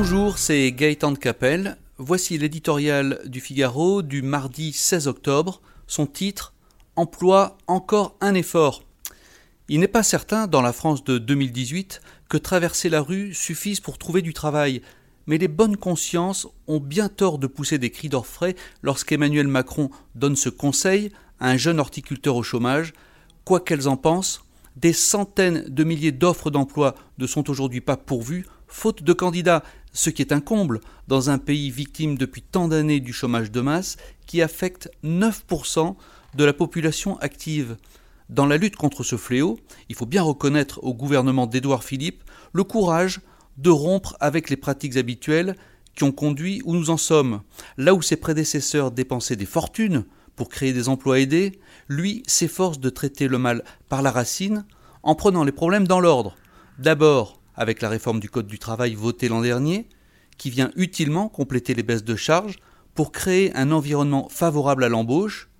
Bonjour, c'est Gaëtan de Capelle. Voici l'éditorial du Figaro du mardi 16 octobre. Son titre Emploi encore un effort. Il n'est pas certain, dans la France de 2018, que traverser la rue suffise pour trouver du travail. Mais les bonnes consciences ont bien tort de pousser des cris d'orfraie lorsqu'Emmanuel Macron donne ce conseil à un jeune horticulteur au chômage. Quoi qu'elles en pensent, des centaines de milliers d'offres d'emploi ne sont aujourd'hui pas pourvues, faute de candidats, ce qui est un comble dans un pays victime depuis tant d'années du chômage de masse qui affecte 9% de la population active. Dans la lutte contre ce fléau, il faut bien reconnaître au gouvernement d'Édouard Philippe le courage de rompre avec les pratiques habituelles qui ont conduit où nous en sommes. Là où ses prédécesseurs dépensaient des fortunes pour créer des emplois aidés, lui s'efforce de traiter le mal par la racine en prenant les problèmes dans l'ordre. D'abord avec la réforme du Code du travail votée l'an dernier, qui vient utilement compléter les baisses de charges pour créer un environnement favorable à l'embauche,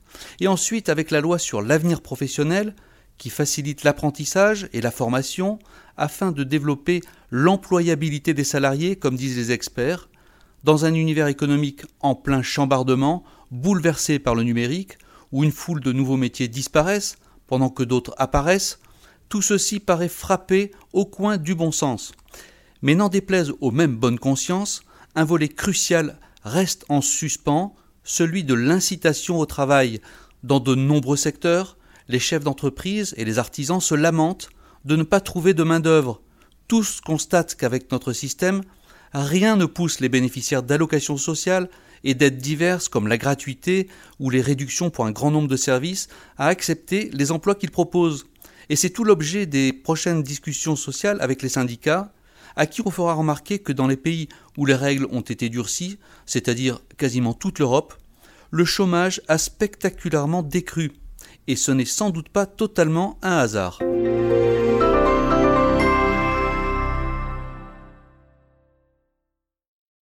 et ensuite avec la loi sur l'avenir professionnel, qui facilite l'apprentissage et la formation afin de développer l'employabilité des salariés, comme disent les experts, dans un univers économique en plein chambardement, bouleversé par le numérique, où une foule de nouveaux métiers disparaissent pendant que d'autres apparaissent, tout ceci paraît frapper au coin du bon sens. Mais n'en déplaise aux mêmes bonnes consciences, un volet crucial reste en suspens, celui de l'incitation au travail. Dans de nombreux secteurs, les chefs d'entreprise et les artisans se lamentent de ne pas trouver de main-d'œuvre. Tous constatent qu'avec notre système, rien ne pousse les bénéficiaires d'allocations sociales et d'aides diverses comme la gratuité ou les réductions pour un grand nombre de services à accepter les emplois qu'ils proposent. Et c'est tout l'objet des prochaines discussions sociales avec les syndicats, à qui on fera remarquer que dans les pays où les règles ont été durcies, c'est-à-dire quasiment toute l'Europe, le chômage a spectaculairement décru. Et ce n'est sans doute pas totalement un hasard.